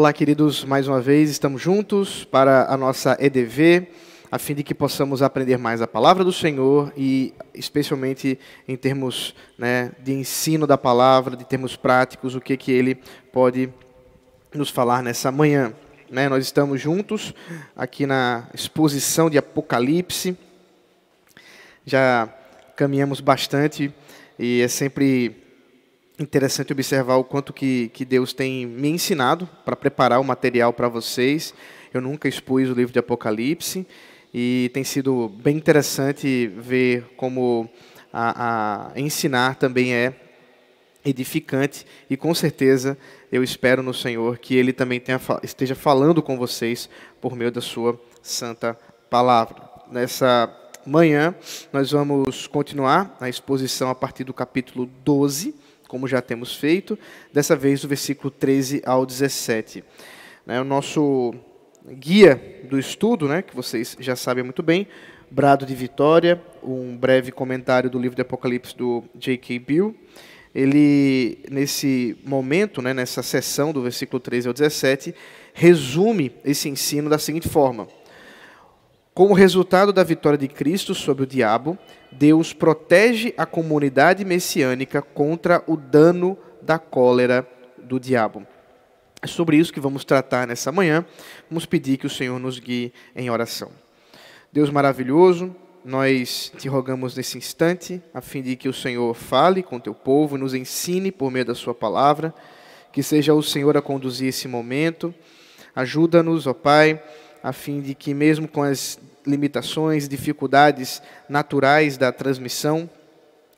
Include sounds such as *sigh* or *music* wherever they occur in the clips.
Olá, queridos, mais uma vez estamos juntos para a nossa EDV, a fim de que possamos aprender mais a palavra do Senhor e, especialmente em termos né, de ensino da palavra, de termos práticos, o que, que ele pode nos falar nessa manhã. Né, nós estamos juntos aqui na exposição de Apocalipse, já caminhamos bastante e é sempre interessante observar o quanto que, que Deus tem me ensinado para preparar o material para vocês. Eu nunca expus o livro de Apocalipse e tem sido bem interessante ver como a, a ensinar também é edificante e com certeza eu espero no Senhor que Ele também tenha, esteja falando com vocês por meio da Sua santa palavra. Nessa manhã nós vamos continuar a exposição a partir do capítulo 12 como já temos feito, dessa vez do versículo 13 ao 17. Né, o nosso guia do estudo, né, que vocês já sabem muito bem, Brado de Vitória, um breve comentário do livro de Apocalipse do J.K. Bill. Ele, nesse momento, né, nessa sessão do versículo 13 ao 17, resume esse ensino da seguinte forma: Como resultado da vitória de Cristo sobre o diabo, Deus protege a comunidade messiânica contra o dano da cólera do diabo. É sobre isso que vamos tratar nessa manhã. Vamos pedir que o Senhor nos guie em oração. Deus maravilhoso, nós te rogamos nesse instante, a fim de que o Senhor fale com teu povo nos ensine por meio da sua palavra, que seja o Senhor a conduzir esse momento. Ajuda-nos, ó Pai, a fim de que mesmo com as limitações, dificuldades naturais da transmissão,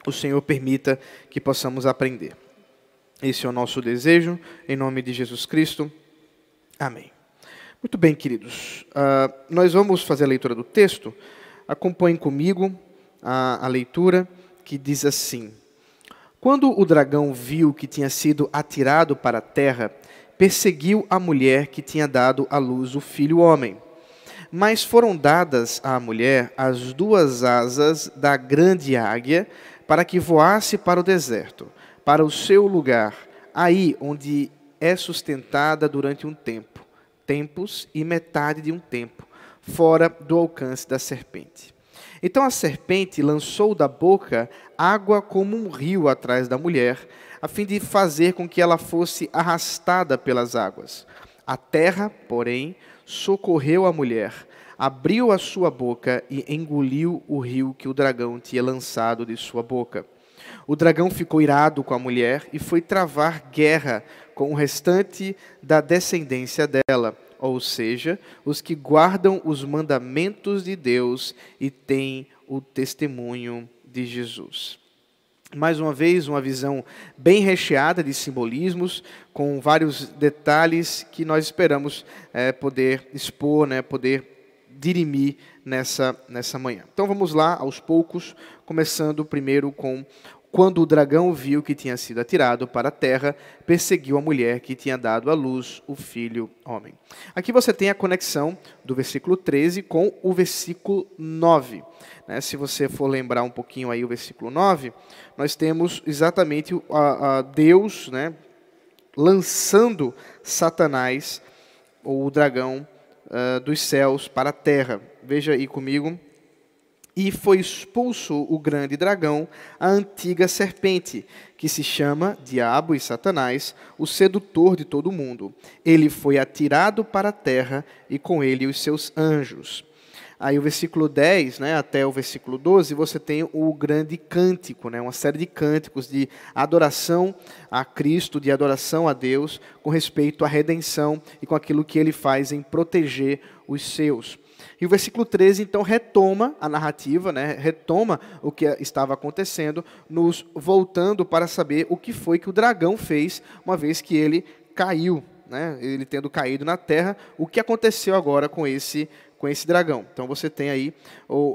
o Senhor permita que possamos aprender. Esse é o nosso desejo, em nome de Jesus Cristo. Amém. Muito bem, queridos. Uh, nós vamos fazer a leitura do texto. Acompanhem comigo a, a leitura que diz assim: Quando o dragão viu que tinha sido atirado para a terra, perseguiu a mulher que tinha dado à luz o filho homem. Mas foram dadas à mulher as duas asas da grande águia para que voasse para o deserto, para o seu lugar, aí onde é sustentada durante um tempo, tempos e metade de um tempo, fora do alcance da serpente. Então a serpente lançou da boca água como um rio atrás da mulher, a fim de fazer com que ela fosse arrastada pelas águas. A terra, porém, socorreu a mulher, abriu a sua boca e engoliu o rio que o dragão tinha lançado de sua boca. O dragão ficou irado com a mulher e foi travar guerra com o restante da descendência dela, ou seja, os que guardam os mandamentos de Deus e têm o testemunho de Jesus. Mais uma vez, uma visão bem recheada de simbolismos, com vários detalhes que nós esperamos é, poder expor, né, poder dirimir nessa, nessa manhã. Então vamos lá, aos poucos, começando primeiro com quando o dragão viu que tinha sido atirado para a terra, perseguiu a mulher que tinha dado à luz o filho homem. Aqui você tem a conexão do versículo 13 com o versículo 9. Né? Se você for lembrar um pouquinho aí o versículo 9, nós temos exatamente a, a Deus né, lançando Satanás, ou o dragão, uh, dos céus para a terra. Veja aí comigo e foi expulso o grande dragão, a antiga serpente, que se chama Diabo e Satanás, o sedutor de todo o mundo. Ele foi atirado para a terra e com ele os seus anjos. Aí o versículo 10, né, até o versículo 12, você tem o grande cântico, né, uma série de cânticos de adoração a Cristo, de adoração a Deus, com respeito à redenção e com aquilo que ele faz em proteger os seus. E o versículo 13, então, retoma a narrativa, né, retoma o que estava acontecendo, nos voltando para saber o que foi que o dragão fez, uma vez que ele caiu, né, ele tendo caído na terra, o que aconteceu agora com esse com esse dragão. Então você tem aí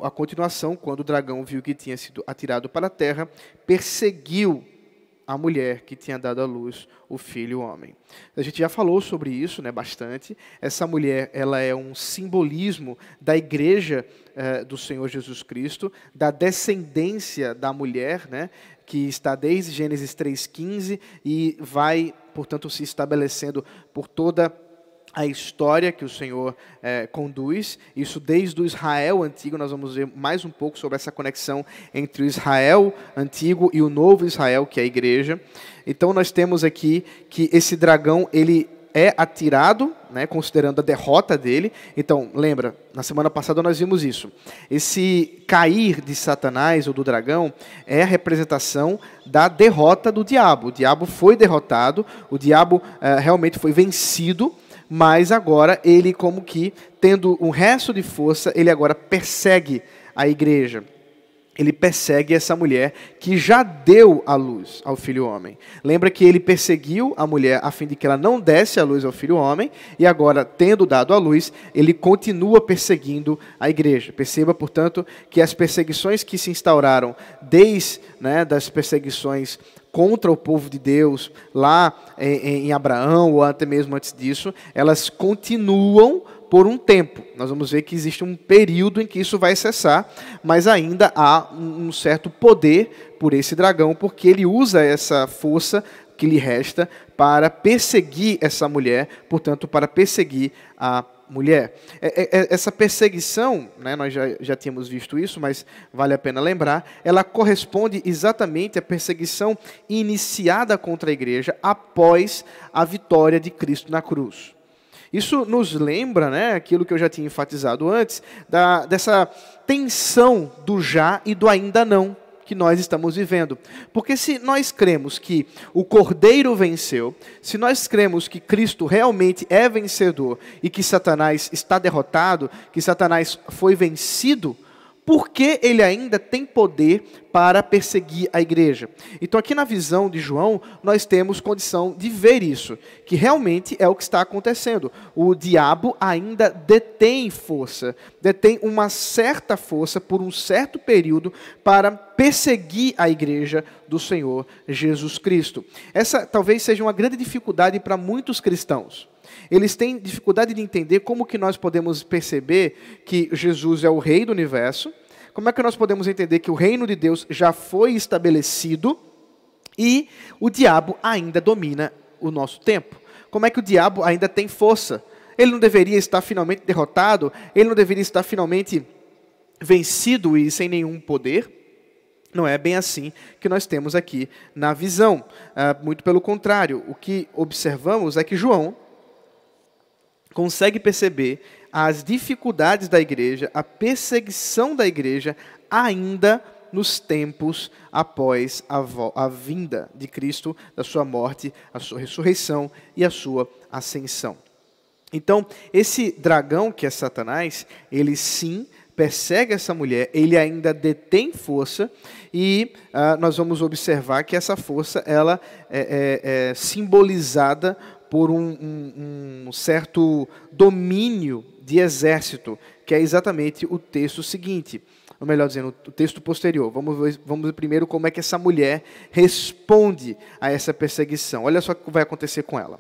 a continuação, quando o dragão viu que tinha sido atirado para a terra, perseguiu a mulher que tinha dado à luz o filho homem. A gente já falou sobre isso, né, bastante. Essa mulher, ela é um simbolismo da igreja eh, do Senhor Jesus Cristo, da descendência da mulher, né, que está desde Gênesis 3:15 e vai, portanto, se estabelecendo por toda a história que o Senhor é, conduz, isso desde o Israel antigo, nós vamos ver mais um pouco sobre essa conexão entre o Israel antigo e o novo Israel, que é a igreja. Então nós temos aqui que esse dragão, ele é atirado, né, considerando a derrota dele. Então, lembra, na semana passada nós vimos isso. Esse cair de Satanás ou do dragão é a representação da derrota do diabo. O diabo foi derrotado, o diabo uh, realmente foi vencido mas agora ele, como que, tendo um resto de força, ele agora persegue a igreja. Ele persegue essa mulher que já deu a luz ao filho homem. Lembra que ele perseguiu a mulher a fim de que ela não desse a luz ao filho homem, e agora, tendo dado a luz, ele continua perseguindo a igreja. Perceba, portanto, que as perseguições que se instauraram desde né, das perseguições contra o povo de Deus lá em, em Abraão, ou até mesmo antes disso, elas continuam por um tempo. Nós vamos ver que existe um período em que isso vai cessar, mas ainda há um certo poder por esse dragão, porque ele usa essa força que lhe resta para perseguir essa mulher, portanto, para perseguir a mulher. É, é, é, essa perseguição, né, nós já, já tínhamos visto isso, mas vale a pena lembrar, ela corresponde exatamente à perseguição iniciada contra a igreja após a vitória de Cristo na cruz. Isso nos lembra, né, aquilo que eu já tinha enfatizado antes, da, dessa tensão do já e do ainda não que nós estamos vivendo. Porque se nós cremos que o Cordeiro venceu, se nós cremos que Cristo realmente é vencedor e que Satanás está derrotado, que Satanás foi vencido, porque ele ainda tem poder para perseguir a igreja. Então, aqui na visão de João, nós temos condição de ver isso, que realmente é o que está acontecendo. O diabo ainda detém força, detém uma certa força por um certo período para perseguir a igreja do Senhor Jesus Cristo. Essa talvez seja uma grande dificuldade para muitos cristãos. Eles têm dificuldade de entender como que nós podemos perceber que Jesus é o rei do universo, como é que nós podemos entender que o reino de Deus já foi estabelecido e o diabo ainda domina o nosso tempo. Como é que o diabo ainda tem força? Ele não deveria estar finalmente derrotado? Ele não deveria estar finalmente vencido e sem nenhum poder? Não é bem assim que nós temos aqui na visão. Uh, muito pelo contrário, o que observamos é que João consegue perceber as dificuldades da igreja, a perseguição da igreja, ainda nos tempos após a, a, vinda de Cristo, da sua morte, a sua ressurreição e a sua ascensão. Então, esse dragão que é Satanás, ele sim persegue essa mulher, ele ainda detém força e uh, nós vamos observar que essa força ela é, é, é simbolizada por um, um, um certo domínio de exército, que é exatamente o texto seguinte ou melhor dizendo, o texto posterior. Vamos ver, vamos ver primeiro como é que essa mulher responde a essa perseguição. Olha só o que vai acontecer com ela.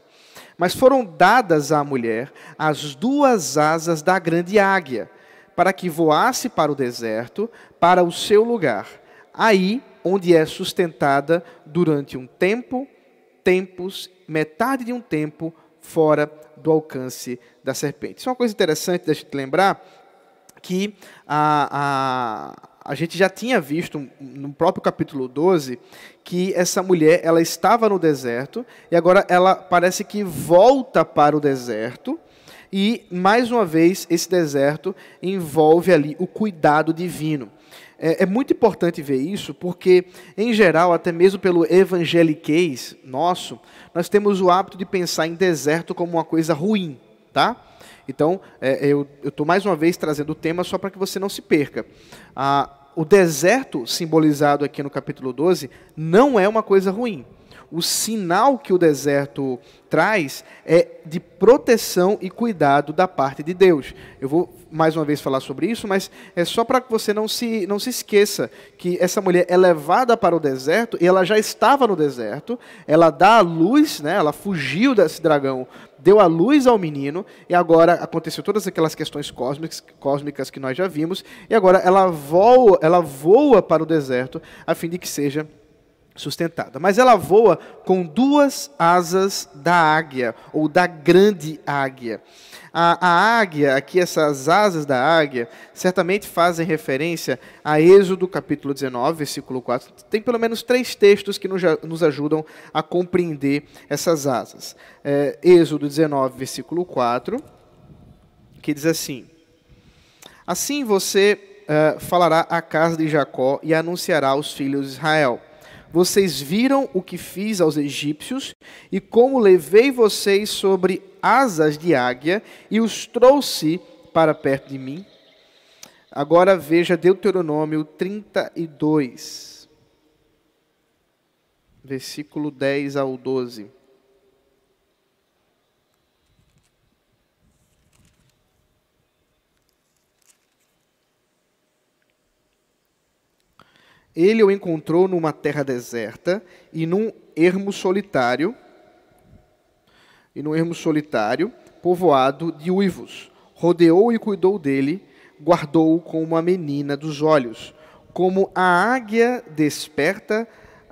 Mas foram dadas à mulher as duas asas da grande águia, para que voasse para o deserto, para o seu lugar, aí onde é sustentada durante um tempo, tempos metade de um tempo fora do alcance da serpente. Isso é uma coisa interessante da gente lembrar que a, a, a gente já tinha visto no próprio capítulo 12 que essa mulher ela estava no deserto e agora ela parece que volta para o deserto e mais uma vez esse deserto envolve ali o cuidado divino. É, é, muito importante ver isso, porque, em geral, até mesmo pelo evangeliquez nosso, nós temos o hábito de pensar em deserto como uma coisa ruim, tá? Então, é, eu estou mais uma vez trazendo o tema só para que você não se perca. Ah, o deserto, simbolizado aqui no capítulo 12, não é uma coisa ruim o sinal que o deserto traz é de proteção e cuidado da parte de Deus. Eu vou mais uma vez falar sobre isso, mas é só para que você não se, não se esqueça que essa mulher é levada para o deserto e ela já estava no deserto, ela dá a luz, né, ela fugiu desse dragão, deu a luz ao menino e agora aconteceu todas aquelas questões cósmicas, cósmicas que nós já vimos e agora ela voa, ela voa para o deserto a fim de que seja sustentada. Mas ela voa com duas asas da águia, ou da grande águia. A, a, águia, aqui essas asas da águia, certamente fazem referência a Êxodo capítulo 19, versículo 4. Tem pelo menos três textos que nos, nos ajudam a compreender essas asas. É, Êxodo 19, versículo 4, que diz assim: Assim você uh, falará à casa de Jacó e anunciará aos filhos de Israel vocês viram o que fiz aos egípcios e como levei vocês sobre asas de águia e os trouxe para perto de mim? Agora veja Deuteronômio 32, versículo 10 ao 12. Ele o encontrou numa terra deserta e num ermo solitário, e num ermo solitário, povoado de uivos. Rodeou e cuidou dele, guardou-o como uma menina dos olhos, como a águia desperta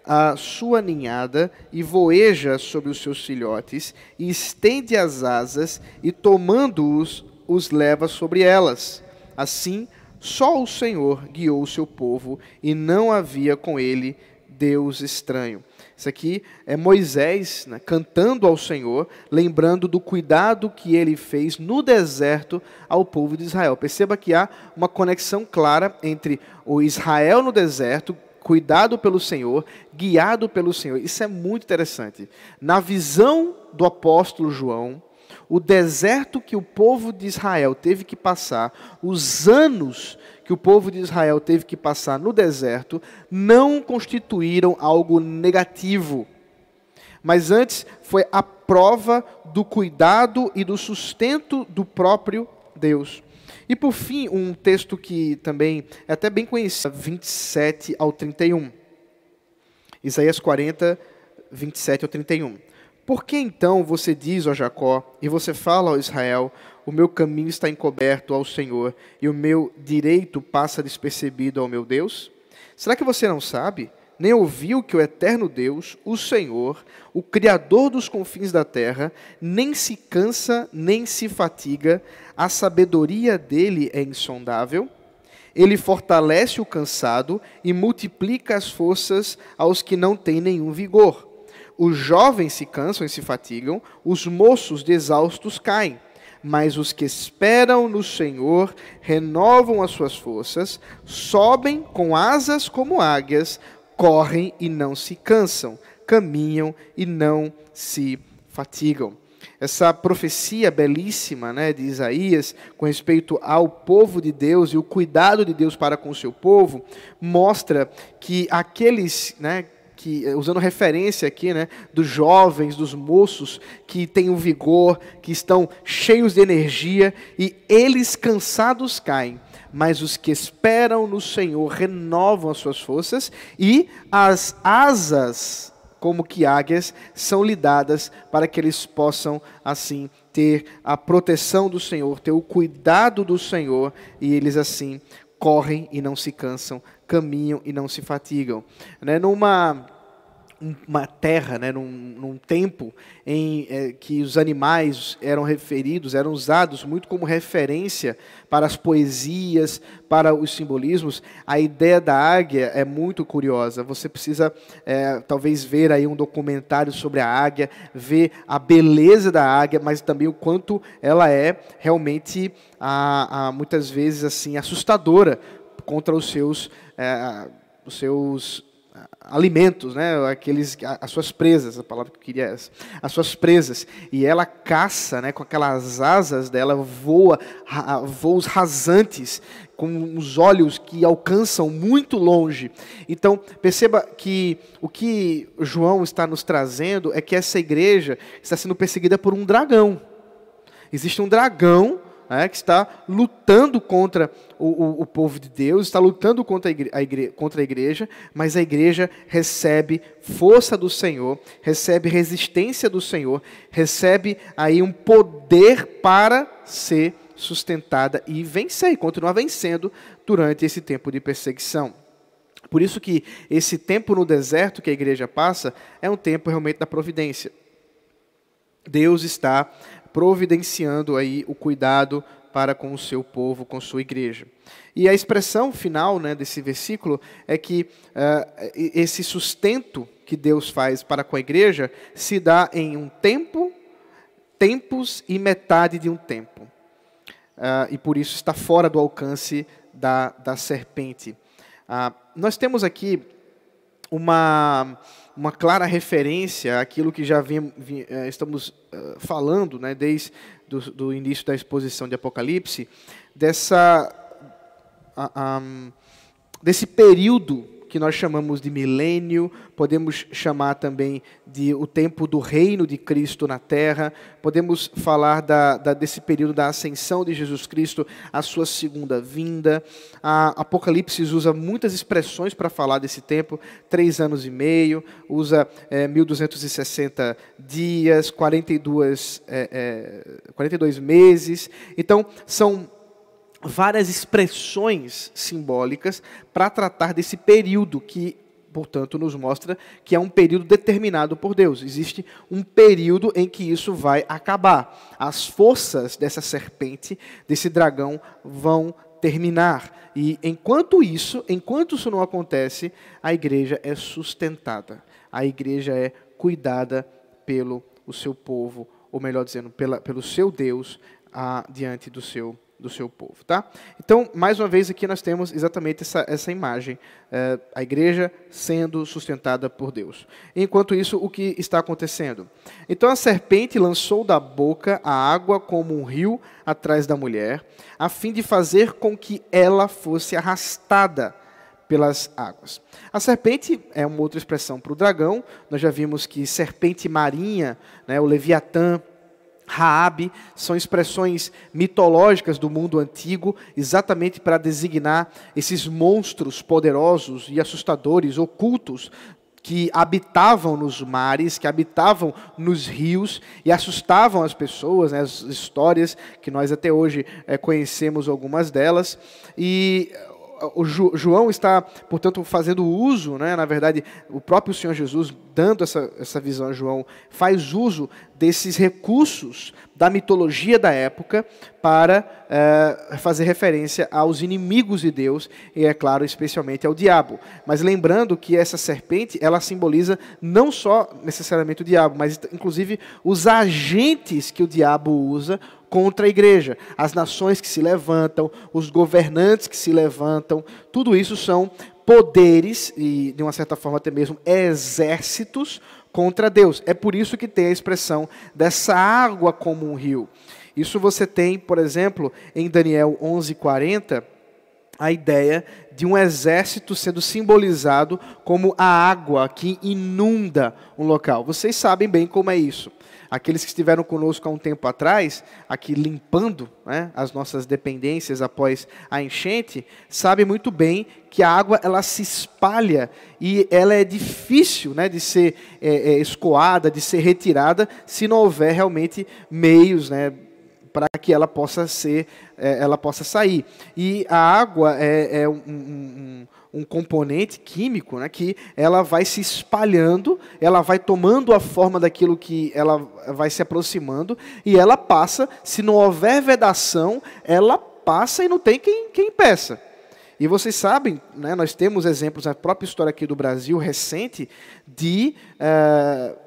a sua ninhada e voeja sobre os seus filhotes, e estende as asas, e tomando-os, os leva sobre elas. Assim, só o Senhor guiou o seu povo e não havia com ele Deus estranho. Isso aqui é Moisés né, cantando ao Senhor, lembrando do cuidado que ele fez no deserto ao povo de Israel. Perceba que há uma conexão clara entre o Israel no deserto, cuidado pelo Senhor, guiado pelo Senhor. Isso é muito interessante. Na visão do apóstolo João, o deserto que o povo de Israel teve que passar, os anos que o povo de Israel teve que passar no deserto, não constituíram algo negativo. Mas antes foi a prova do cuidado e do sustento do próprio Deus. E por fim, um texto que também é até bem conhecido, 27 ao 31. Isaías 40, 27 ao 31. Por que então você diz, ó Jacó, e você fala ao Israel, o meu caminho está encoberto ao Senhor, e o meu direito passa despercebido ao meu Deus? Será que você não sabe? Nem ouviu que o eterno Deus, o Senhor, o Criador dos confins da terra, nem se cansa, nem se fatiga, a sabedoria dele é insondável? Ele fortalece o cansado e multiplica as forças aos que não têm nenhum vigor. Os jovens se cansam e se fatigam, os moços de exaustos caem. Mas os que esperam no Senhor renovam as suas forças, sobem com asas como águias, correm e não se cansam, caminham e não se fatigam. Essa profecia belíssima né, de Isaías com respeito ao povo de Deus e o cuidado de Deus para com o seu povo mostra que aqueles né, que, eh, usando referência aqui, né, dos jovens, dos moços que têm o vigor, que estão cheios de energia e eles cansados caem, mas os que esperam no Senhor renovam as suas forças e as asas, como que águias, são lhe dadas para que eles possam assim ter a proteção do Senhor, ter o cuidado do Senhor e eles assim correm e não se cansam, caminham e não se fatigam. Né? Numa uma terra, né, num, num tempo em é, que os animais eram referidos, eram usados muito como referência para as poesias, para os simbolismos, a ideia da águia é muito curiosa. Você precisa é, talvez ver aí um documentário sobre a águia, ver a beleza da águia, mas também o quanto ela é realmente, a, a muitas vezes assim, assustadora contra os seus, é, os seus alimentos, né? Aqueles, as suas presas, a palavra que eu queria é essa, as suas presas. E ela caça, né? Com aquelas asas dela, voa, voos rasantes, com os olhos que alcançam muito longe. Então, perceba que o que João está nos trazendo é que essa igreja está sendo perseguida por um dragão. Existe um dragão né, que está lutando contra o, o, o, povo de Deus, está lutando contra a, igre, a contra a igreja, mas a igreja recebe força do Senhor, recebe resistência do Senhor, recebe aí um poder para ser sustentada e vencer, e continuar vencendo durante esse tempo de perseguição. Por isso que esse tempo no deserto que a igreja passa é um tempo realmente da providência. Deus está providenciando aí o cuidado para com o seu povo, com sua igreja. E a expressão final né, desse versículo é que uh, esse sustento que Deus faz para com a igreja se dá em um tempo, tempos e metade de um tempo. Uh, e por isso está fora do alcance da, da serpente. Uh, nós temos aqui uma, uma clara referência àquilo que já vim, vim, eh, estamos uh, falando né, desde do, do, início da exposição de Apocalipse, dessa, um, desse período que nós chamamos de milênio, podemos chamar também de o tempo do reino de Cristo na terra, podemos falar da, da, desse período da ascensão de Jesus Cristo, a sua segunda vinda. A Apocalipse usa muitas expressões para falar desse tempo, três anos e meio, usa é, 1260 dias, 42, é, é, 42 meses. Então, são várias expressões simbólicas para tratar desse período que, portanto, nos mostra que é um período determinado por Deus. Existe um período em que isso vai acabar. As forças dessa serpente, desse dragão, vão terminar. E enquanto isso, enquanto isso não acontece, a igreja é sustentada. A igreja é cuidada pelo o seu povo, ou melhor dizendo, pela, pelo seu Deus, a, diante do seu do seu povo, tá? Então, mais uma vez aqui nós temos exatamente essa, essa imagem, é, a igreja sendo sustentada por Deus. Enquanto isso, o que está acontecendo? Então a serpente lançou da boca a água como um rio atrás da mulher, a fim de fazer com que ela fosse arrastada pelas águas. A serpente é uma outra expressão para o dragão. Nós já vimos que serpente marinha, né, o leviatã, Raabe são expressões mitológicas do mundo antigo, exatamente para designar esses monstros poderosos e assustadores, ocultos, que habitavam nos mares, que habitavam nos rios e assustavam as pessoas, né, as histórias que nós até hoje é, conhecemos algumas delas. E o João está, portanto, fazendo uso, né, na verdade, o próprio Senhor Jesus, dando essa, essa visão a João, faz uso desses recursos da mitologia da época para é, fazer referência aos inimigos de Deus e, é claro, especialmente ao diabo. Mas lembrando que essa serpente, ela simboliza não só necessariamente o diabo, mas inclusive os agentes que o diabo usa contra a igreja, as nações que se levantam, os governantes que se levantam, tudo isso são poderes e, de uma certa forma, até mesmo exércitos contra Deus. É por isso que tem a expressão dessa água como um rio. Isso você tem, por exemplo, em Daniel 11:40, a ideia de um exército sendo simbolizado como a água que inunda um local. Vocês sabem bem como é isso. Aqueles que estiveram conosco há um tempo atrás, aqui limpando né, as nossas dependências após a enchente, sabem muito bem que a água ela se espalha e ela é difícil né, de ser é, é, escoada, de ser retirada, se não houver realmente meios, né, para que ela possa ser, é, ela possa sair. E a água é, é um, um, um, componente químico, né, que ela vai se espalhando, ela vai tomando a forma daquilo que ela vai se aproximando e ela passa. Se não houver vedação, ela passa e não tem quem, quem impeça. E vocês sabem, né, nós temos exemplos na própria história aqui do Brasil recente de uh,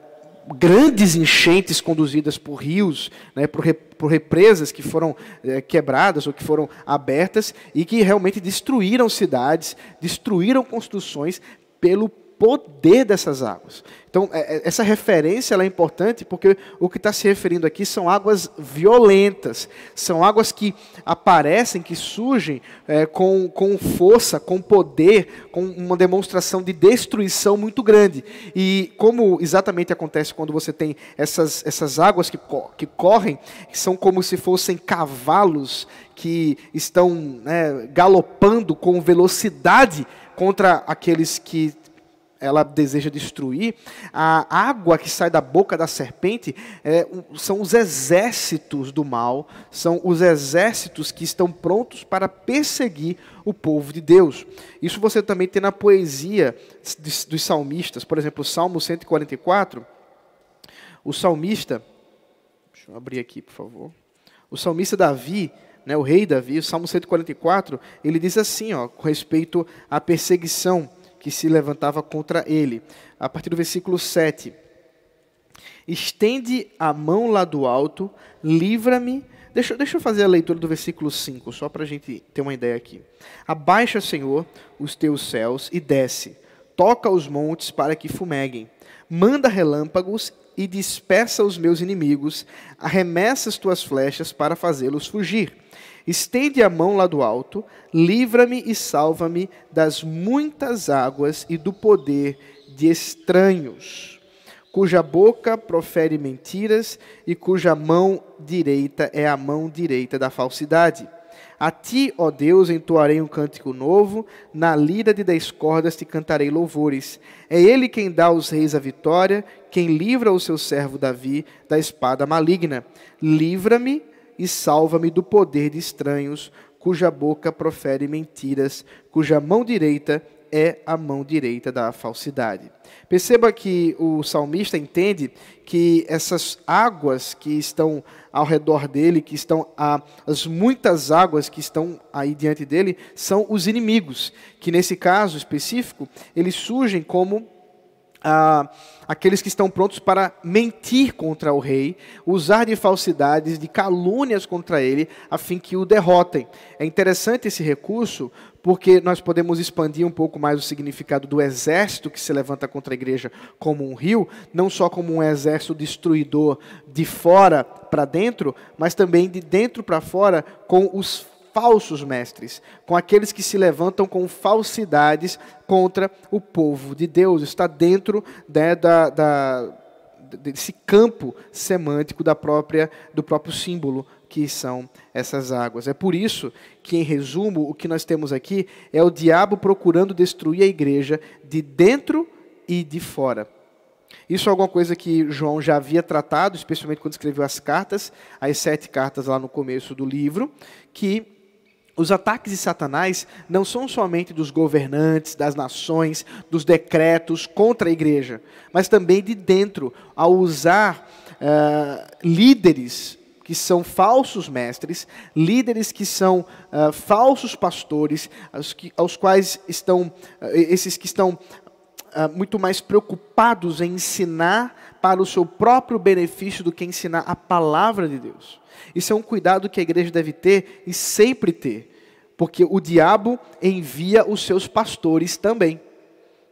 grandes enchentes conduzidas por rios, né, por, re, por, represas que foram é, quebradas ou que foram abertas e que realmente destruíram cidades, destruíram construções pelo poder dessas águas. Então, é, é, essa referência é importante porque o que está se referindo aqui são águas violentas, são águas que aparecem, que surgem é, com, com força, com poder, com uma demonstração de destruição muito grande. E como exatamente acontece quando você tem essas, essas águas que, que correm, são como se fossem cavalos que estão né, galopando com velocidade contra aqueles que ela deseja destruir, a água que sai da boca da serpente é, são os exércitos do mal, são os exércitos que estão prontos para perseguir o povo de Deus. Isso você também tem na poesia dos salmistas, por exemplo, o Salmo 144. O salmista, deixa eu abrir aqui, por favor. O salmista Davi, né, o rei Davi, o Salmo 144, ele diz assim, ó, com respeito à perseguição que se levantava contra ele. A partir do versículo 7. Estende a mão lá do alto, livra-me. Deixa, deixa eu fazer a leitura do versículo 5, só para a gente ter uma ideia aqui. Abaixa, Senhor, os teus céus e desce. Toca os montes para que fumeguem. Manda relâmpagos e dispersa os meus inimigos. Arremessa as tuas flechas para fazê-los fugir. Estende a mão lá do alto, livra-me e salva-me das muitas águas e do poder de estranhos, cuja boca profere mentiras e cuja mão direita é a mão direita da falsidade. A ti, ó Deus, entoarei um cântico novo, na lira de dez cordas te cantarei louvores. É ele quem dá aos reis a vitória, quem livra o seu servo Davi da espada maligna. Livra-me e salva-me do poder de estranhos, cuja boca profere mentiras, cuja mão direita é a mão direita da falsidade. Perceba que o salmista entende que essas águas que estão ao redor dele, que estão as muitas águas que estão aí diante dele, são os inimigos, que nesse caso específico, eles surgem como ah, aqueles que estão prontos para mentir contra o rei, usar de falsidades, de calúnias contra ele, a fim que o derrotem. É interessante esse recurso, porque nós podemos expandir um pouco mais o significado do exército que se levanta contra a igreja como um rio, não só como um exército destruidor de fora para dentro, mas também de dentro para fora com os falsos mestres, com aqueles que se levantam com falsidades contra o povo de Deus. Está dentro né, da, da, desse campo semântico da própria, do próprio símbolo que são essas águas. É por isso que, em resumo, o que nós temos aqui é o diabo procurando destruir a igreja de dentro e de fora. Isso é alguma coisa que João já havia tratado, especialmente quando escreveu as cartas, as sete cartas lá no começo do livro, que os ataques de Satanás não são somente dos governantes, das nações, dos decretos contra a igreja, mas também de dentro, ao usar uh, líderes que são falsos mestres, líderes que são uh, falsos pastores, aos, que, aos quais estão, uh, esses que estão muito mais preocupados em ensinar para o seu próprio benefício do que ensinar a palavra de Deus. Isso é um cuidado que a igreja deve ter e sempre ter, porque o diabo envia os seus pastores também.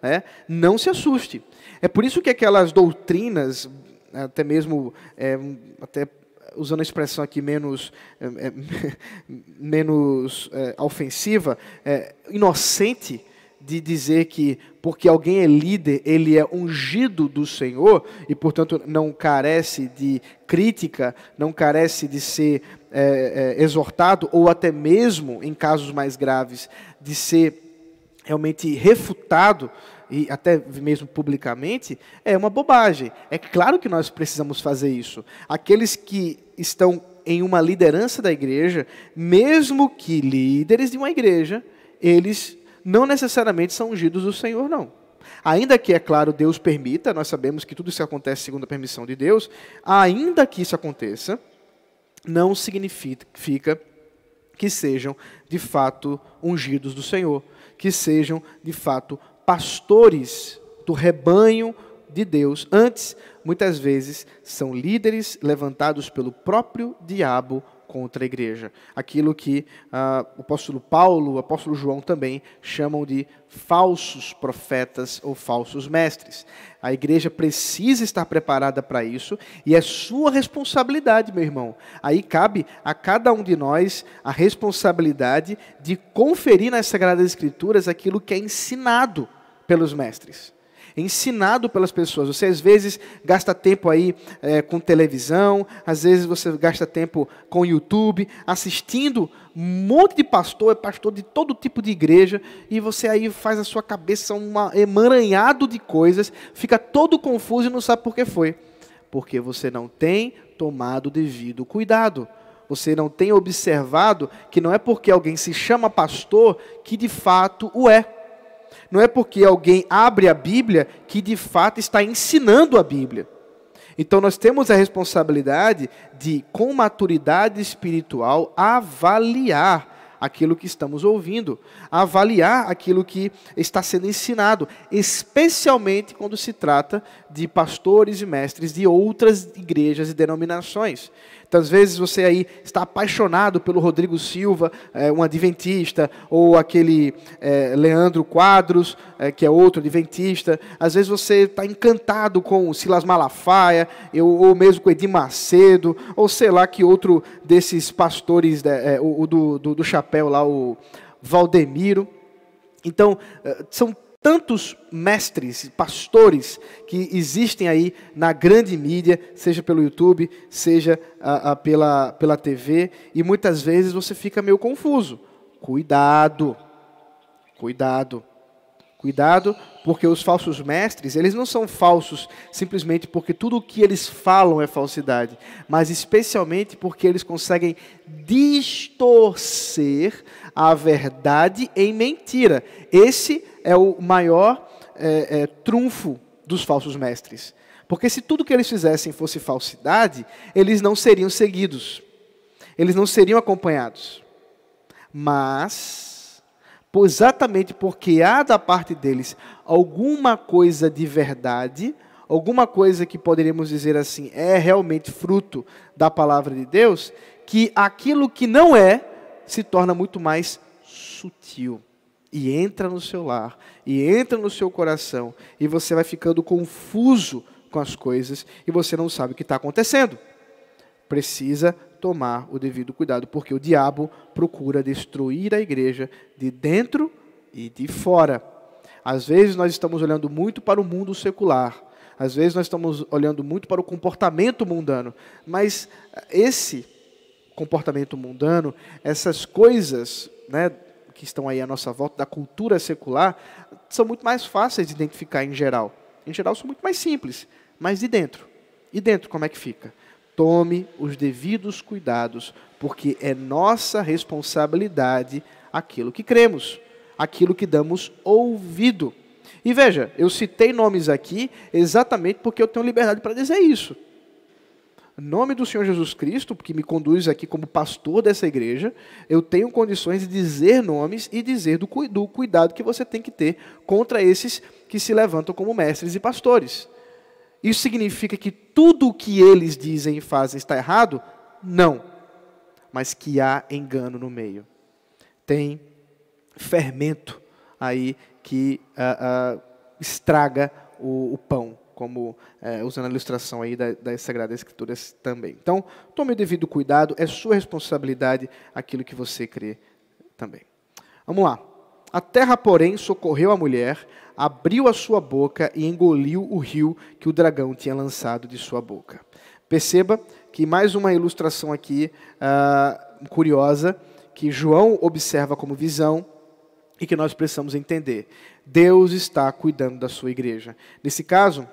Né? Não se assuste. É por isso que aquelas doutrinas, até mesmo, é, até usando a expressão aqui menos, é, é *laughs* menos é, ofensiva, é, inocente, de dizer que porque alguém é líder, ele é ungido do Senhor e, portanto, não carece de crítica, não carece de ser é, é, exortado, ou até mesmo, em casos mais graves, de ser realmente refutado, e até mesmo publicamente, é uma bobagem. É claro que nós precisamos fazer isso. Aqueles que estão em uma liderança da igreja, mesmo que líderes de uma igreja, eles não necessariamente são ungidos do Senhor, não. Ainda que, é claro, Deus permita, nós sabemos que tudo isso acontece segundo a permissão de Deus, ainda que isso aconteça, não significa que sejam de fato ungidos do Senhor, que sejam de fato pastores do rebanho de Deus. Antes, muitas vezes, são líderes levantados pelo próprio diabo contra a igreja. Aquilo que ah, o apóstolo Paulo, o apóstolo João também chamam de falsos profetas ou falsos mestres. A igreja precisa estar preparada para isso e é sua responsabilidade, meu irmão. Aí cabe a cada um de nós a responsabilidade de conferir nas Sagradas Escrituras aquilo que é ensinado pelos mestres. Ensinado pelas pessoas. Você às vezes gasta tempo aí é, com televisão, às vezes você gasta tempo com YouTube, assistindo um monte de pastor, é pastor de todo tipo de igreja, e você aí faz a sua cabeça um emaranhado de coisas, fica todo confuso e não sabe por que foi. Porque você não tem tomado devido cuidado. Você não tem observado que não é porque alguém se chama pastor que de fato o é. Não é porque alguém abre a Bíblia que de fato está ensinando a Bíblia. Então nós temos a responsabilidade de, com maturidade espiritual, avaliar aquilo que estamos ouvindo, avaliar aquilo que está sendo ensinado, especialmente quando se trata de pastores e mestres de outras igrejas e denominações. Tantas vezes você aí está apaixonado pelo Rodrigo Silva, é, um adventista, ou aquele é, Leandro Quadros, é, que é outro adventista. Às vezes você está encantado com o Silas Malafaia, eu, ou mesmo com Edir Macedo, ou sei lá que outro desses pastores, né, é, o, o do, do, do chapéu lá, o Valdemiro. Então, é, são tantos mestres, pastores que existem aí na grande mídia, seja pelo YouTube, seja a, a, pela, pela TV, e muitas vezes você fica meio confuso. Cuidado, cuidado, cuidado, porque os falsos mestres, eles não são falsos simplesmente porque tudo o que eles falam é falsidade, mas especialmente porque eles conseguem distorcer a verdade em mentira. Esse é o maior é, é, trunfo dos falsos mestres. Porque se tudo que eles fizessem fosse falsidade, eles não seriam seguidos, eles não seriam acompanhados. Mas, exatamente porque há da parte deles alguma coisa de verdade, alguma coisa que poderíamos dizer assim, é realmente fruto da palavra de Deus, que aquilo que não é se torna muito mais sutil e entra no seu lar, e entra no seu coração, e você vai ficando confuso com as coisas e você não sabe o que está acontecendo. Precisa tomar o devido cuidado, porque o diabo procura destruir a igreja de dentro e de fora. Às vezes nós estamos olhando muito para o mundo secular, às vezes nós estamos olhando muito para o comportamento mundano, mas esse comportamento mundano, essas coisas né, que estão aí à nossa volta, da cultura secular, são muito mais fáceis de identificar em geral. Em geral, são muito mais simples. Mas e dentro? E dentro, como é que fica? Tome os devidos cuidados, porque é nossa responsabilidade aquilo que cremos, aquilo que damos ouvido. E veja, eu citei nomes aqui exatamente porque eu tenho liberdade para dizer isso nome do Senhor Jesus Cristo, que me conduz aqui como pastor dessa igreja, eu tenho condições de dizer nomes e dizer do, do cuidado que você tem que ter contra esses que se levantam como mestres e pastores. Isso significa que tudo o que eles dizem e fazem está errado? Não. Mas que há engano no meio. Tem fermento aí que uh, uh, estraga o, o pão como é, usando a ilustração aí da, das Sagradas Escrituras também. Então, tome o devido cuidado, é sua responsabilidade aquilo que você crê também. Vamos lá. A terra, porém, socorreu a mulher, abriu a sua boca e engoliu o rio que o dragão tinha lançado de sua boca. Perceba que mais uma ilustração aqui uh, curiosa, que João observa como visão e que nós precisamos entender. Deus está cuidando da sua igreja. Nesse caso,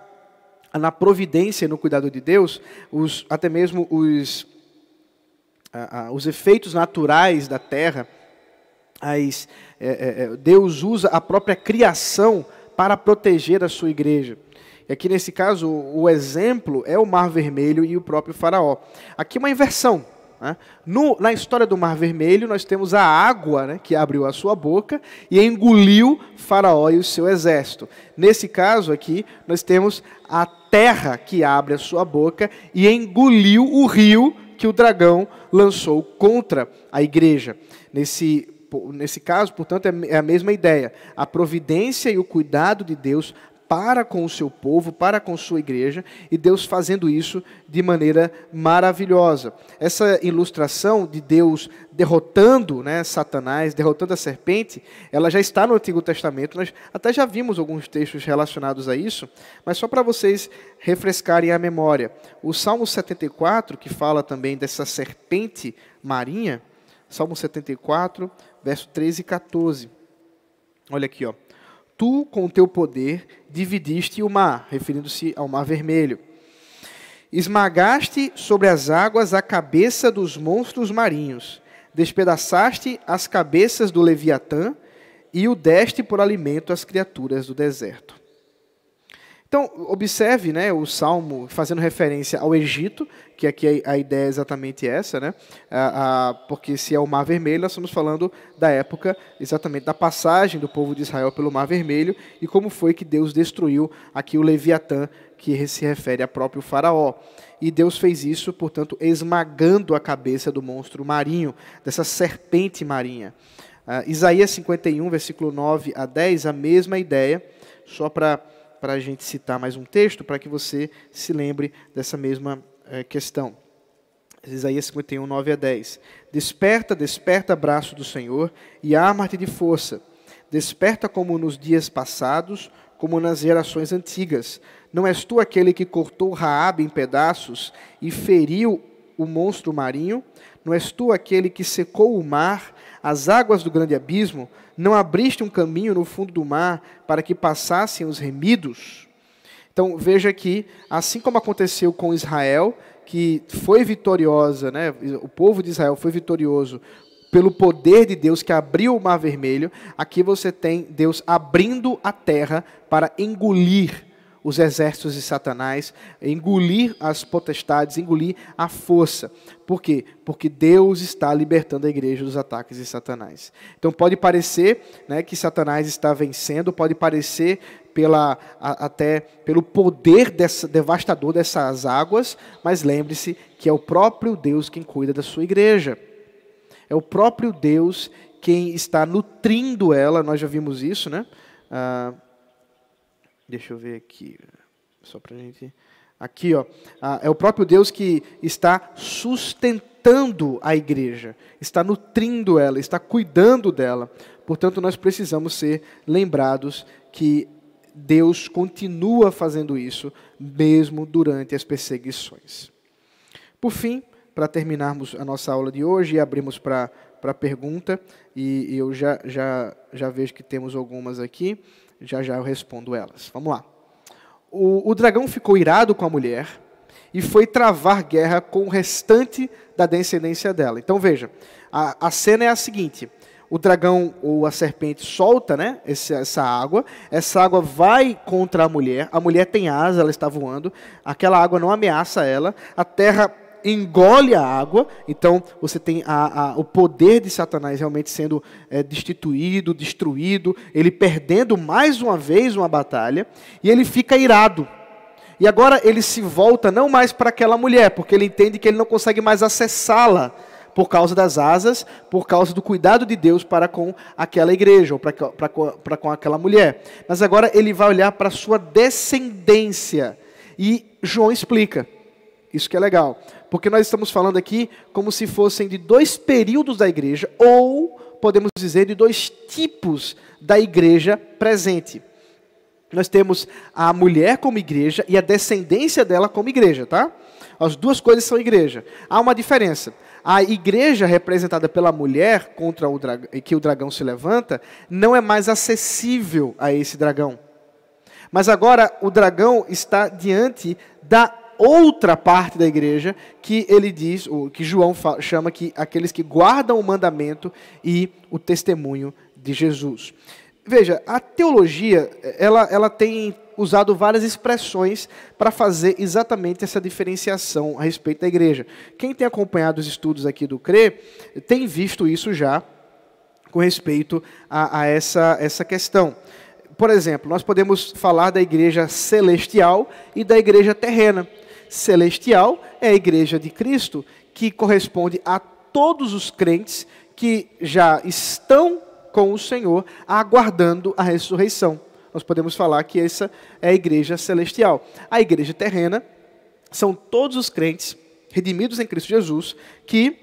na providência e no cuidado de Deus, os, até mesmo os, os efeitos naturais da terra, as, é, é, é, Deus usa a própria criação para proteger a sua igreja. E aqui nesse caso, o exemplo é o Mar Vermelho e o próprio Faraó. Aqui uma inversão. Né? No, na história do Mar Vermelho, nós temos a água né, que abriu a sua boca e engoliu Faraó e o seu exército. Nesse caso aqui, nós temos a terra que abre a sua boca e engoliu o rio que o dragão lançou contra a igreja. Nesse, nesse caso, portanto, é, é a mesma ideia. A providência e o cuidado de Deus para com o seu povo, para com sua igreja, e Deus fazendo isso de maneira maravilhosa. Essa ilustração de Deus derrotando né, Satanás, derrotando a serpente, ela já está no Antigo Testamento, nós até já vimos alguns textos relacionados a isso, mas só para vocês refrescarem a memória. O Salmo 74, que fala também dessa serpente marinha, Salmo 74, verso 13 e 14. Olha aqui, ó. Tu, com teu poder, dividiste o mar, referindo-se ao mar vermelho. Esmagaste sobre as águas a cabeça dos monstros marinhos, despedaçaste as cabeças do Leviatã e o deste por alimento às criaturas do deserto. Então, observe né, o salmo fazendo referência ao Egito, que aqui a, ideia é exatamente essa, né? Porque se é o Mar Vermelho, nós estamos falando da época exatamente da passagem do povo de Israel pelo Mar Vermelho e como foi que Deus destruiu aqui o Leviatã, que se refere a próprio Faraó. E Deus fez isso, portanto, esmagando a cabeça do monstro marinho, dessa serpente marinha. Uh, Isaías 51, versículo 9 a 10, a mesma ideia, só para para a gente citar mais um texto, para que você se lembre dessa mesma é, questão. Isaías 51, 9 a 10. Desperta, desperta, braço do Senhor, e arma-te de força. Desperta como nos dias passados, como nas gerações antigas. Não és tu aquele que cortou Raabe em pedaços e feriu o monstro marinho? Não és tu aquele que secou o mar, as águas do grande abismo? Não abriste um caminho no fundo do mar para que passassem os remidos? Então veja que, assim como aconteceu com Israel, que foi vitoriosa, né, o povo de Israel foi vitorioso pelo poder de Deus que abriu o mar vermelho, aqui você tem Deus abrindo a terra para engolir os exércitos de Satanás, engolir as potestades, engolir a força. Por quê? Porque Deus está libertando a igreja dos ataques de Satanás. Então pode parecer né, que Satanás está vencendo, pode parecer pela, a, até pelo poder dessa, devastador dessas águas, mas lembre-se que é o próprio Deus quem cuida da sua igreja. É o próprio Deus quem está nutrindo ela, nós já vimos isso, né? Ah, Deixa eu ver aqui, só para a gente. Aqui, ó, é o próprio Deus que está sustentando a igreja, está nutrindo ela, está cuidando dela. Portanto, nós precisamos ser lembrados que Deus continua fazendo isso, mesmo durante as perseguições. Por fim, para terminarmos a nossa aula de hoje e abrimos para a pergunta, e eu já, já, já vejo que temos algumas aqui. Já já eu respondo elas. Vamos lá. O, o dragão ficou irado com a mulher e foi travar guerra com o restante da descendência dela. Então veja, a, a cena é a seguinte: o dragão ou a serpente solta né, essa, essa água, essa água vai contra a mulher, a mulher tem asa, ela está voando, aquela água não ameaça ela, a terra engole a água, então você tem a, a, o poder de Satanás realmente sendo é, destituído, destruído, ele perdendo mais uma vez uma batalha, e ele fica irado. E agora ele se volta não mais para aquela mulher, porque ele entende que ele não consegue mais acessá-la por causa das asas, por causa do cuidado de Deus para com aquela igreja, ou para, para, para com aquela mulher. Mas agora ele vai olhar para a sua descendência. E João explica. Isso que é legal. Porque nós estamos falando aqui como se fossem de dois períodos da igreja, ou podemos dizer de dois tipos da igreja presente. Nós temos a mulher como igreja e a descendência dela como igreja, tá? As duas coisas são igreja. Há uma diferença. A igreja representada pela mulher contra o dragão, que o dragão se levanta, não é mais acessível a esse dragão. Mas agora o dragão está diante da outra parte da igreja que ele diz, que João chama que aqueles que guardam o mandamento e o testemunho de Jesus. Veja, a teologia, ela, ela tem usado várias expressões para fazer exatamente essa diferenciação a respeito da igreja. Quem tem acompanhado os estudos aqui do CRE tem visto isso já com respeito a, a essa, essa questão. Por exemplo, nós podemos falar da igreja celestial e da igreja terrena celestial é a igreja de Cristo, que corresponde a todos os crentes que já estão com o Senhor, aguardando a ressurreição. nós podemos falar que essa é a igreja celestial. A igreja terrena são todos os crentes redimidos em Cristo Jesus que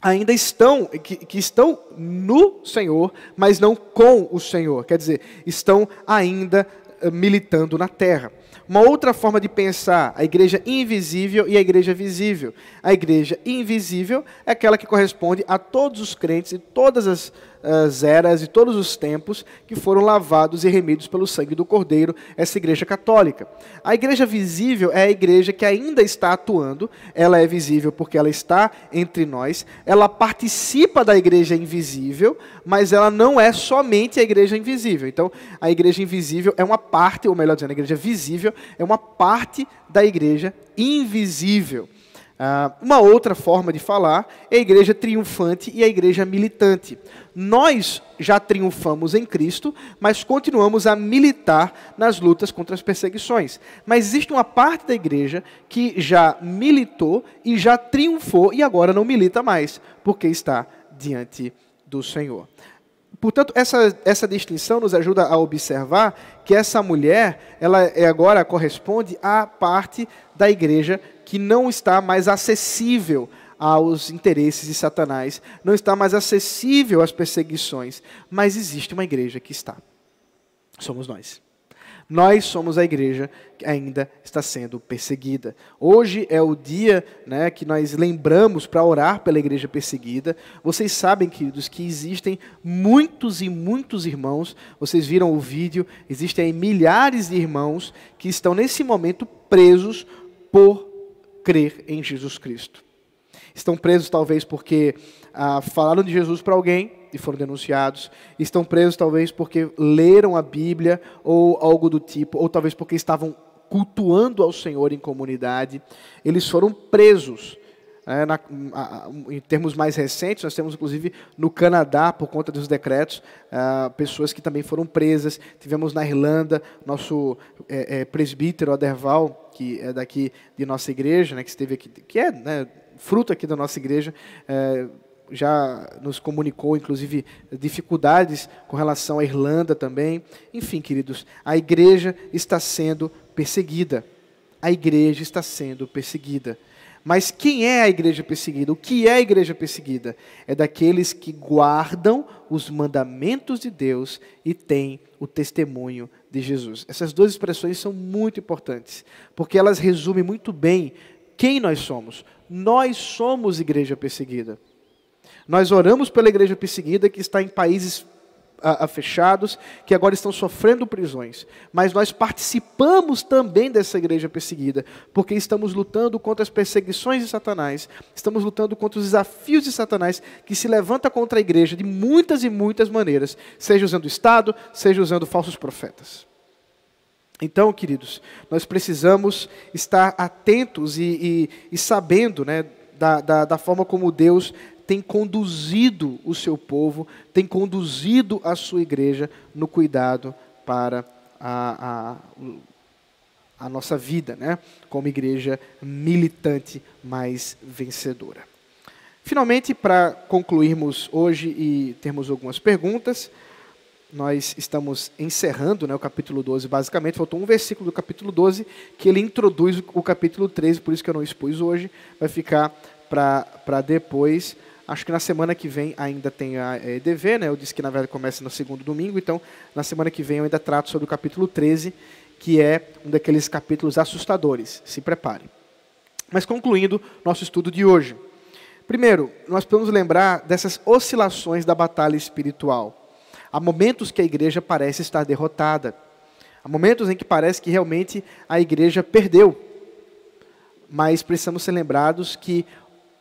ainda estão que, que, estão no Senhor, mas não com o Senhor. Quer dizer, estão ainda eh, militando na terra. Uma outra forma de pensar a igreja invisível e a igreja visível. A igreja invisível é aquela que corresponde a todos os crentes e todas as as eras e todos os tempos que foram lavados e remidos pelo sangue do Cordeiro, essa igreja católica. A igreja visível é a igreja que ainda está atuando, ela é visível porque ela está entre nós, ela participa da igreja invisível, mas ela não é somente a igreja invisível. Então, a igreja invisível é uma parte, ou melhor dizendo, a igreja visível é uma parte da igreja invisível. Uh, uma outra forma de falar é a igreja triunfante e a igreja militante. Nós já triunfamos em Cristo, mas continuamos a militar nas lutas contra as perseguições. Mas existe uma parte da igreja que já militou e já triunfou e agora não milita mais, porque está diante do Senhor. Portanto, essa, essa distinção nos ajuda a observar que essa mulher, ela é agora corresponde à parte da igreja que não está mais acessível aos interesses de Satanás, não está mais acessível às perseguições, mas existe uma igreja que está. Somos nós. Nós somos a igreja que ainda está sendo perseguida. Hoje é o dia né, que nós lembramos para orar pela igreja perseguida. Vocês sabem, queridos, que existem muitos e muitos irmãos. Vocês viram o vídeo, existem milhares de irmãos que estão nesse momento presos por crer em Jesus Cristo. Estão presos talvez porque ah, falaram de Jesus para alguém e foram denunciados. Estão presos talvez porque leram a Bíblia ou algo do tipo, ou talvez porque estavam cultuando ao Senhor em comunidade. Eles foram presos. É, na, a, em termos mais recentes, nós temos inclusive no Canadá, por conta dos decretos, ah, pessoas que também foram presas. Tivemos na Irlanda, nosso é, é, presbítero Aderval, que é daqui de nossa igreja, né, que esteve aqui, que é né, fruto aqui da nossa igreja, é, já nos comunicou, inclusive, dificuldades com relação à Irlanda também. Enfim, queridos, a igreja está sendo perseguida. A igreja está sendo perseguida. Mas quem é a igreja perseguida? O que é a igreja perseguida? É daqueles que guardam os mandamentos de Deus e têm o testemunho de Jesus. Essas duas expressões são muito importantes, porque elas resumem muito bem quem nós somos. Nós somos igreja perseguida. Nós oramos pela igreja perseguida que está em países a, a fechados, que agora estão sofrendo prisões. Mas nós participamos também dessa igreja perseguida, porque estamos lutando contra as perseguições de Satanás, estamos lutando contra os desafios de Satanás, que se levanta contra a igreja de muitas e muitas maneiras, seja usando o Estado, seja usando falsos profetas. Então, queridos, nós precisamos estar atentos e, e, e sabendo né, da, da, da forma como Deus tem conduzido o seu povo, tem conduzido a sua igreja no cuidado para a, a, a nossa vida, né? como igreja militante mais vencedora. Finalmente, para concluirmos hoje e termos algumas perguntas, nós estamos encerrando né, o capítulo 12, basicamente, faltou um versículo do capítulo 12 que ele introduz o capítulo 13, por isso que eu não expus hoje, vai ficar para depois. Acho que na semana que vem ainda tem a EDV, né? Eu disse que na verdade começa no segundo domingo, então na semana que vem eu ainda trato sobre o capítulo 13, que é um daqueles capítulos assustadores. Se prepare. Mas concluindo nosso estudo de hoje. Primeiro, nós podemos lembrar dessas oscilações da batalha espiritual. Há momentos que a igreja parece estar derrotada. Há momentos em que parece que realmente a igreja perdeu. Mas precisamos ser lembrados que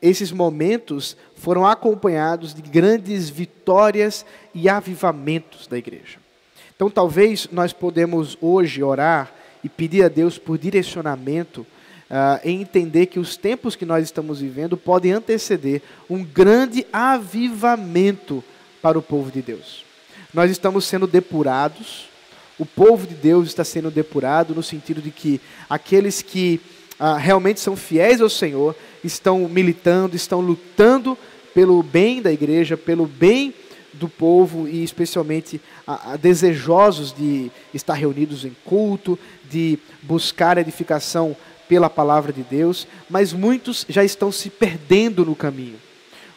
esses momentos foram acompanhados de grandes vitórias e avivamentos da igreja. Então, talvez nós podemos hoje orar e pedir a Deus por direcionamento uh, em entender que os tempos que nós estamos vivendo podem anteceder um grande avivamento para o povo de Deus. Nós estamos sendo depurados, o povo de Deus está sendo depurado no sentido de que aqueles que uh, realmente são fiéis ao Senhor estão militando, estão lutando pelo bem da igreja, pelo bem do povo e especialmente a, a desejosos de estar reunidos em culto, de buscar edificação pela palavra de Deus, mas muitos já estão se perdendo no caminho.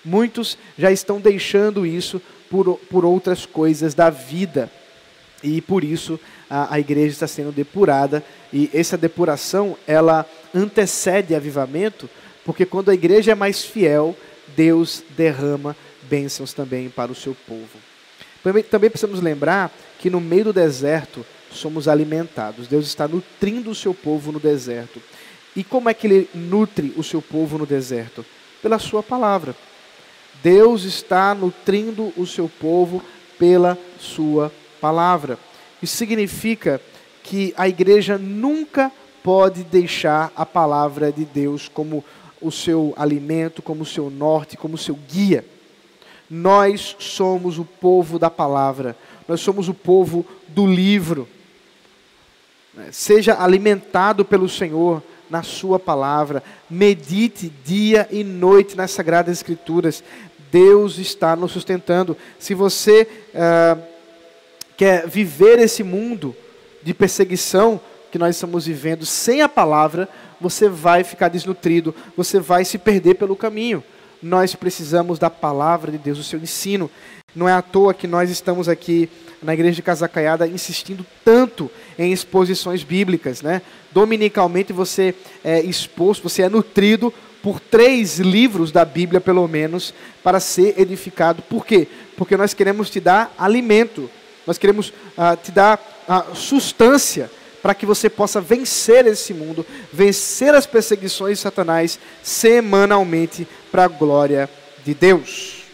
Muitos já estão deixando isso por, por outras coisas da vida. E por isso a, a igreja está sendo depurada. E essa depuração, ela antecede avivamento, porque quando a igreja é mais fiel, Deus derrama bênçãos também para o seu povo. Também, precisamos lembrar que no meio do deserto somos alimentados. Deus está nutrindo o seu povo no deserto. E como é que ele nutre o seu povo no deserto? Pela sua palavra. Deus está nutrindo o seu povo pela sua palavra. Isso significa que a igreja nunca pode deixar a palavra de Deus como o seu alimento, como o seu norte, como o seu guia. Nós somos o povo da palavra, nós somos o povo do livro. Seja alimentado pelo Senhor, na Sua palavra, medite dia e noite nas Sagradas Escrituras. Deus está nos sustentando. Se você uh, quer viver esse mundo de perseguição que nós estamos vivendo sem a palavra, você vai ficar desnutrido, você vai se perder pelo caminho. Nós precisamos da palavra de Deus, do seu ensino. Não é à toa que nós estamos aqui na igreja de Casacaiada insistindo tanto em exposições bíblicas, né? Dominicalmente você é exposto, você é nutrido por três livros da Bíblia, pelo menos, para ser edificado. Por quê? Porque nós queremos te dar alimento, nós queremos ah, te dar ah, sustância para que você possa vencer esse mundo, vencer as perseguições de Satanás semanalmente para a glória de Deus.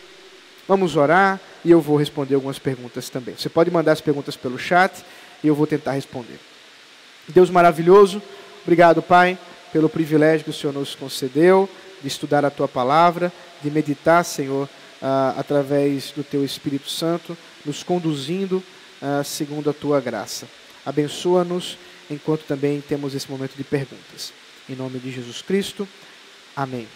Vamos orar e eu vou responder algumas perguntas também. Você pode mandar as perguntas pelo chat e eu vou tentar responder. Deus maravilhoso, obrigado, Pai, pelo privilégio que o Senhor nos concedeu de estudar a tua palavra, de meditar, Senhor, uh, através do teu Espírito Santo, nos conduzindo uh, segundo a tua graça. Abençoa-nos enquanto também temos esse momento de perguntas. Em nome de Jesus Cristo. Amém.